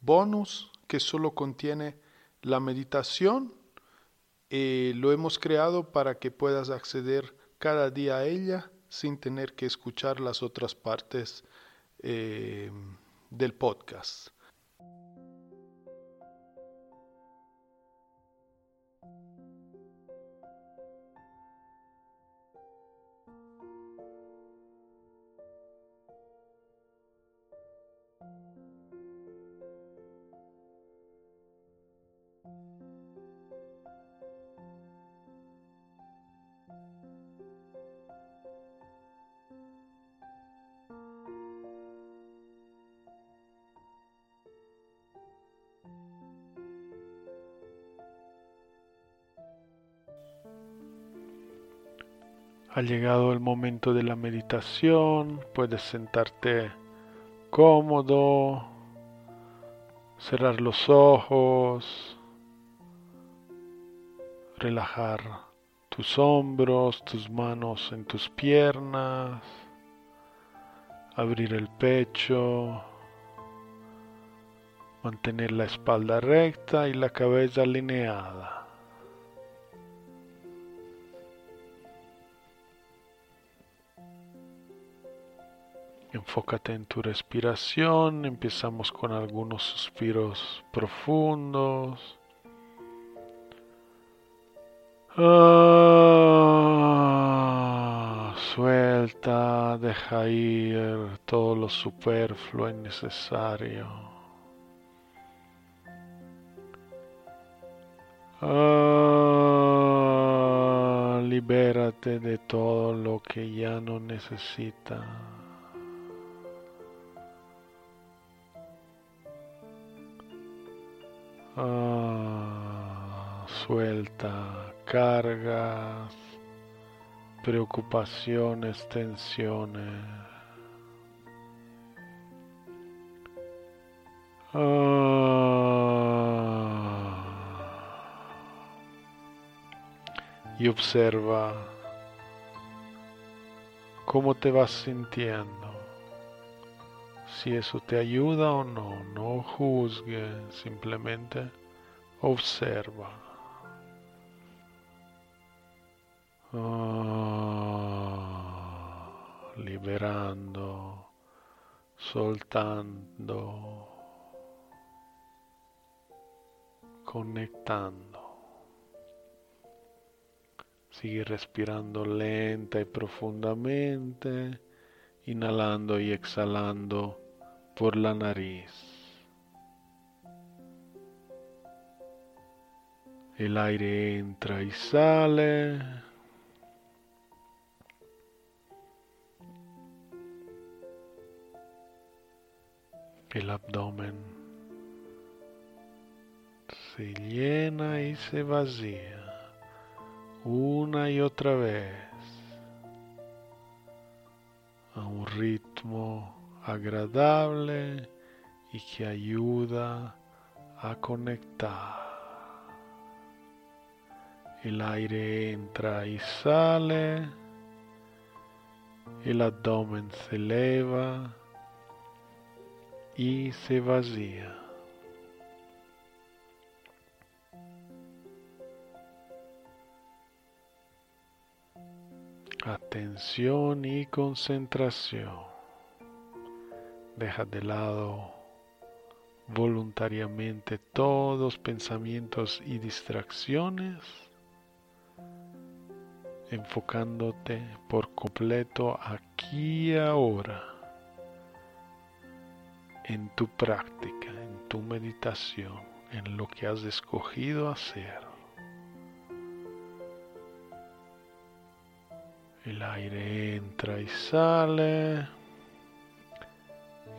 bonus que solo contiene la meditación y lo hemos creado para que puedas acceder cada día a ella sin tener que escuchar las otras partes eh, del podcast. Ha llegado el momento de la meditación, puedes sentarte cómodo, cerrar los ojos, relajar tus hombros, tus manos en tus piernas, abrir el pecho, mantener la espalda recta y la cabeza alineada. Enfócate en tu respiración. Empezamos con algunos suspiros profundos. Ah, suelta, deja ir todo lo superfluo y necesario. Ah, libérate de todo lo que ya no necesitas. Suelta cargas, preocupaciones, tensiones. Ah, y observa cómo te vas sintiendo si eso te ayuda o no. No juzgue, simplemente observa. Ah, liberando, soltando, conectando. Sigue respirando lenta y profundamente, inhalando y exhalando por la nariz. El aire entra y sale. El abdomen se llena y se vacía una y otra vez a un ritmo agradable y que ayuda a conectar. El aire entra y sale, el abdomen se eleva y se vacía. Atención y concentración. Deja de lado voluntariamente todos pensamientos y distracciones, enfocándote por completo aquí y ahora en tu práctica, en tu meditación, en lo que has escogido hacer. El aire entra y sale.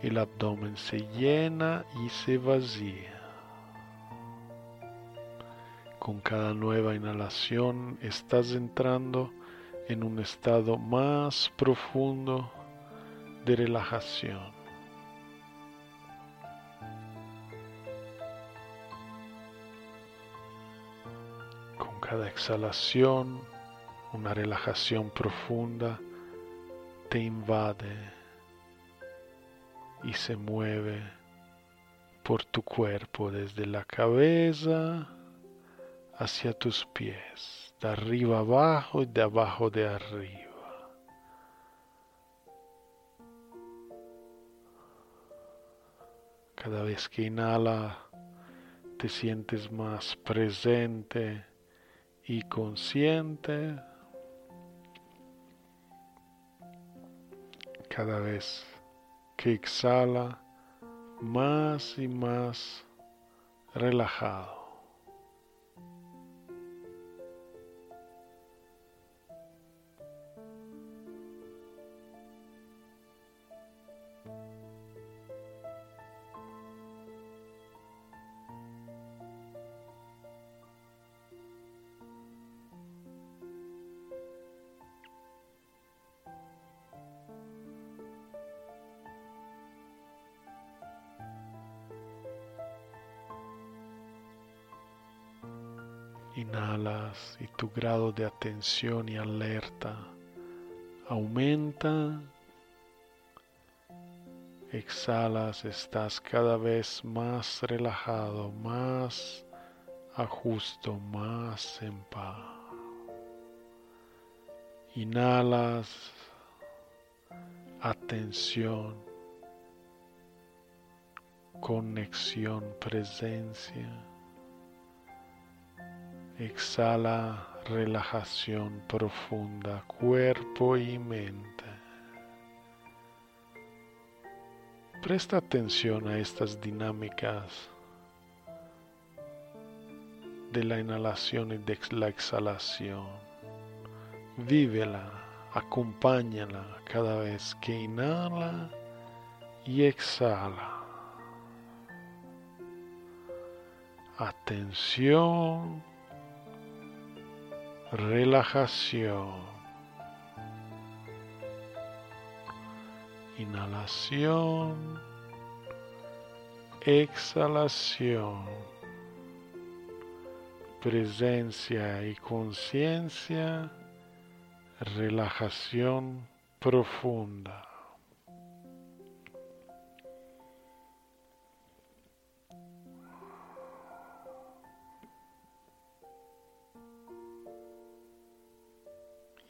El abdomen se llena y se vacía. Con cada nueva inhalación estás entrando en un estado más profundo de relajación. Cada exhalación, una relajación profunda te invade y se mueve por tu cuerpo desde la cabeza hacia tus pies, de arriba abajo y de abajo de arriba. Cada vez que inhala te sientes más presente y consciente. Cada vez que exhala más y más relajado. Inhalas y tu grado de atención y alerta aumenta. Exhalas, estás cada vez más relajado, más a justo, más en paz. Inhalas, atención, conexión, presencia. Exhala relajación profunda, cuerpo y mente. Presta atención a estas dinámicas de la inhalación y de la exhalación. Vívela, acompáñala cada vez que inhala y exhala. Atención relajación, inhalación, exhalación, presencia y conciencia, relajación profunda.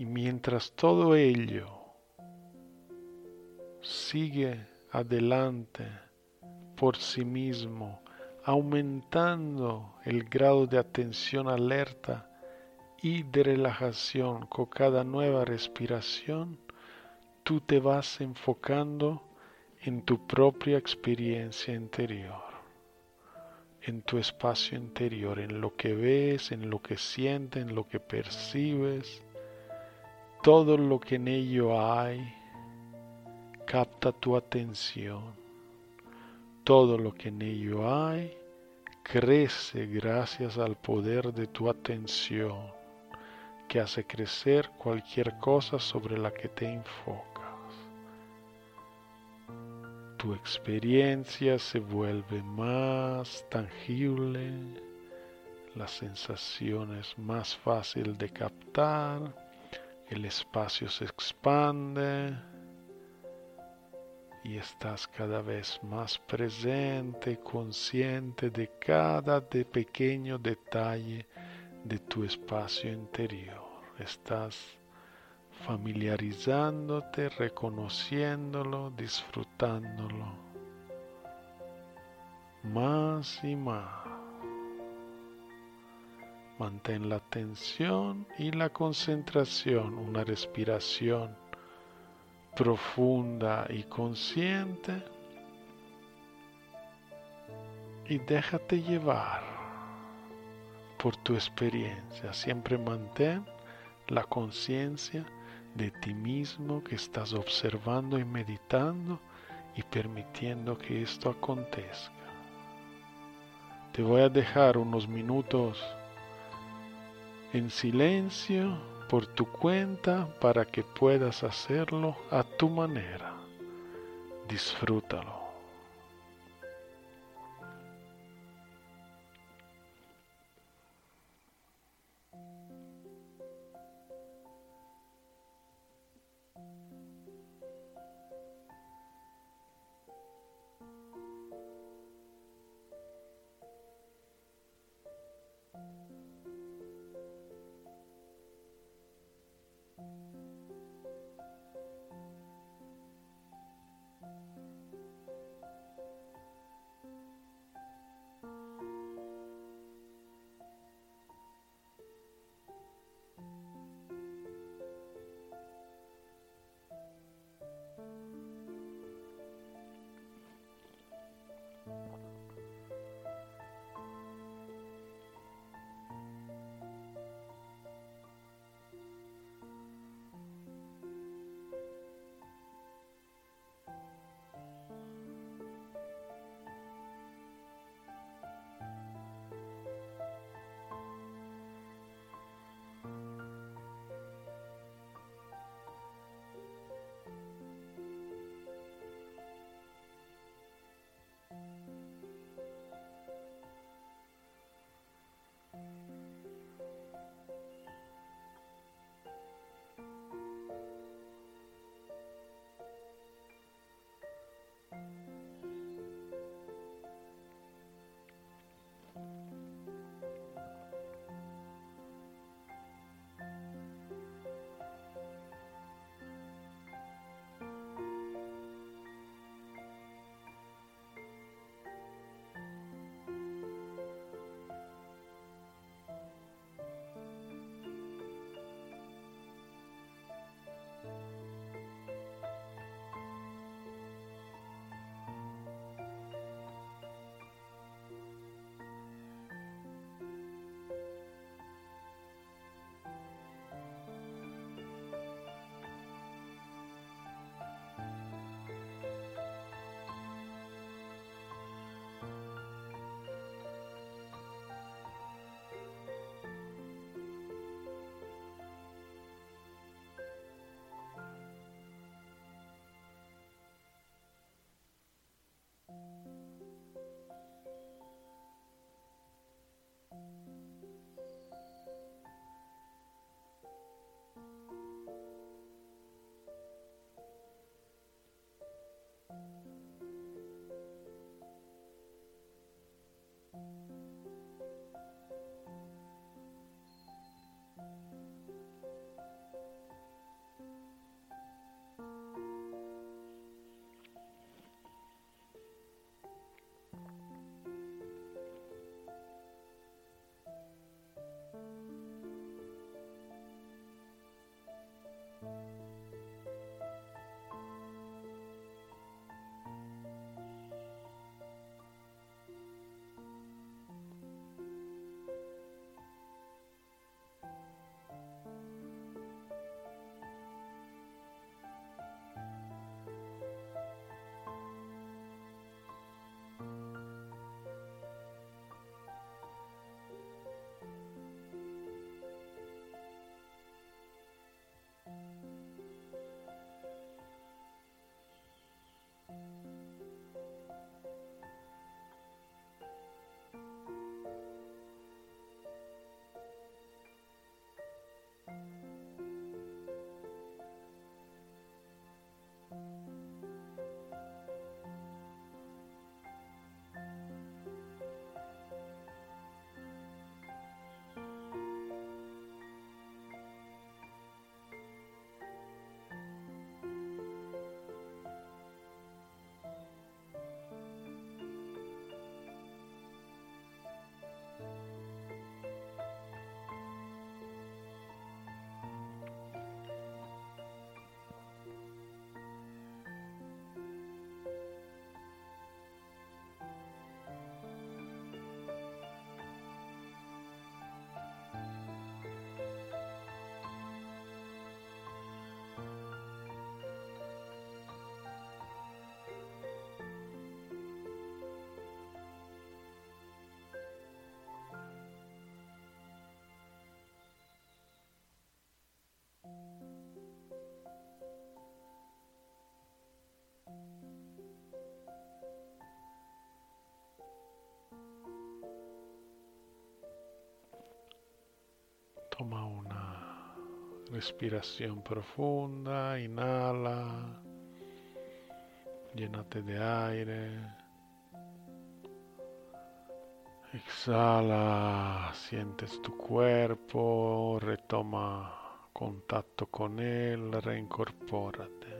Y mientras todo ello sigue adelante por sí mismo, aumentando el grado de atención alerta y de relajación con cada nueva respiración, tú te vas enfocando en tu propia experiencia interior, en tu espacio interior, en lo que ves, en lo que sientes, en lo que percibes todo lo que en ello hay capta tu atención. Todo lo que en ello hay crece gracias al poder de tu atención que hace crecer cualquier cosa sobre la que te enfocas. tu experiencia se vuelve más tangible, la sensación es más fácil de captar, el espacio se expande y estás cada vez más presente, consciente de cada de pequeño detalle de tu espacio interior. Estás familiarizándote, reconociéndolo, disfrutándolo más y más. Mantén la atención y la concentración, una respiración profunda y consciente y déjate llevar por tu experiencia. Siempre mantén la conciencia de ti mismo que estás observando y meditando y permitiendo que esto acontezca. Te voy a dejar unos minutos en silencio por tu cuenta para que puedas hacerlo a tu manera. Disfrútalo. Toma una respiración profunda, inhala, llénate de aire. Exhala, sientes tu cuerpo, retoma contacto con él, reincorpórate.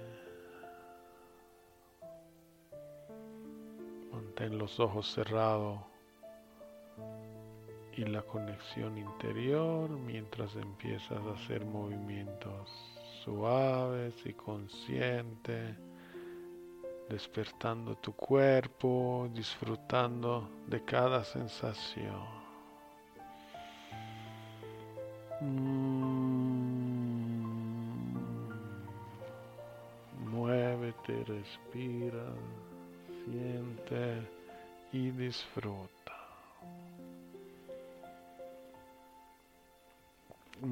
Mantén los ojos cerrados y la conexión interior mientras empiezas a hacer movimientos suaves y conscientes, despertando tu cuerpo, disfrutando de cada sensación. Muévete, respira, siente y disfruta. Y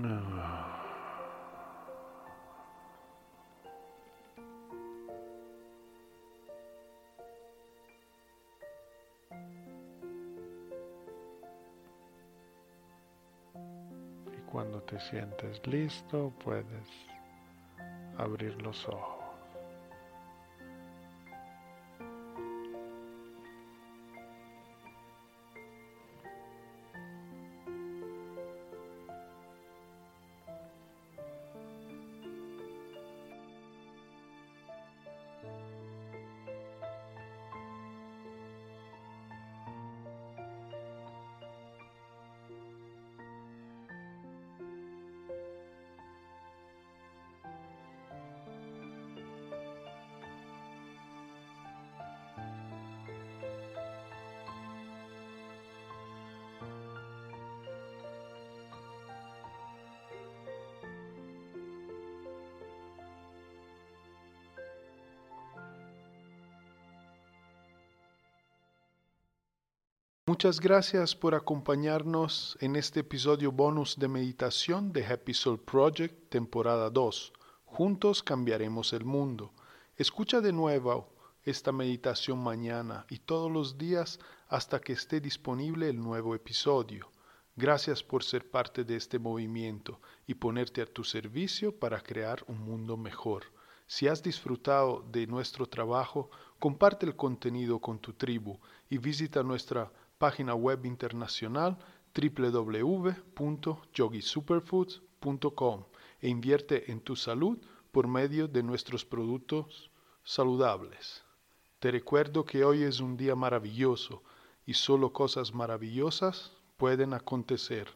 cuando te sientes listo, puedes abrir los ojos. Muchas gracias por acompañarnos en este episodio bonus de meditación de Happy Soul Project, temporada 2. Juntos cambiaremos el mundo. Escucha de nuevo esta meditación mañana y todos los días hasta que esté disponible el nuevo episodio. Gracias por ser parte de este movimiento y ponerte a tu servicio para crear un mundo mejor. Si has disfrutado de nuestro trabajo, comparte el contenido con tu tribu y visita nuestra página web internacional www.yogisuperfoods.com e invierte en tu salud por medio de nuestros productos saludables. Te recuerdo que hoy es un día maravilloso y solo cosas maravillosas pueden acontecer.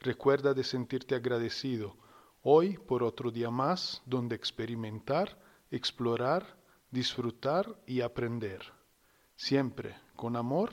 Recuerda de sentirte agradecido hoy por otro día más donde experimentar, explorar, disfrutar y aprender. Siempre con amor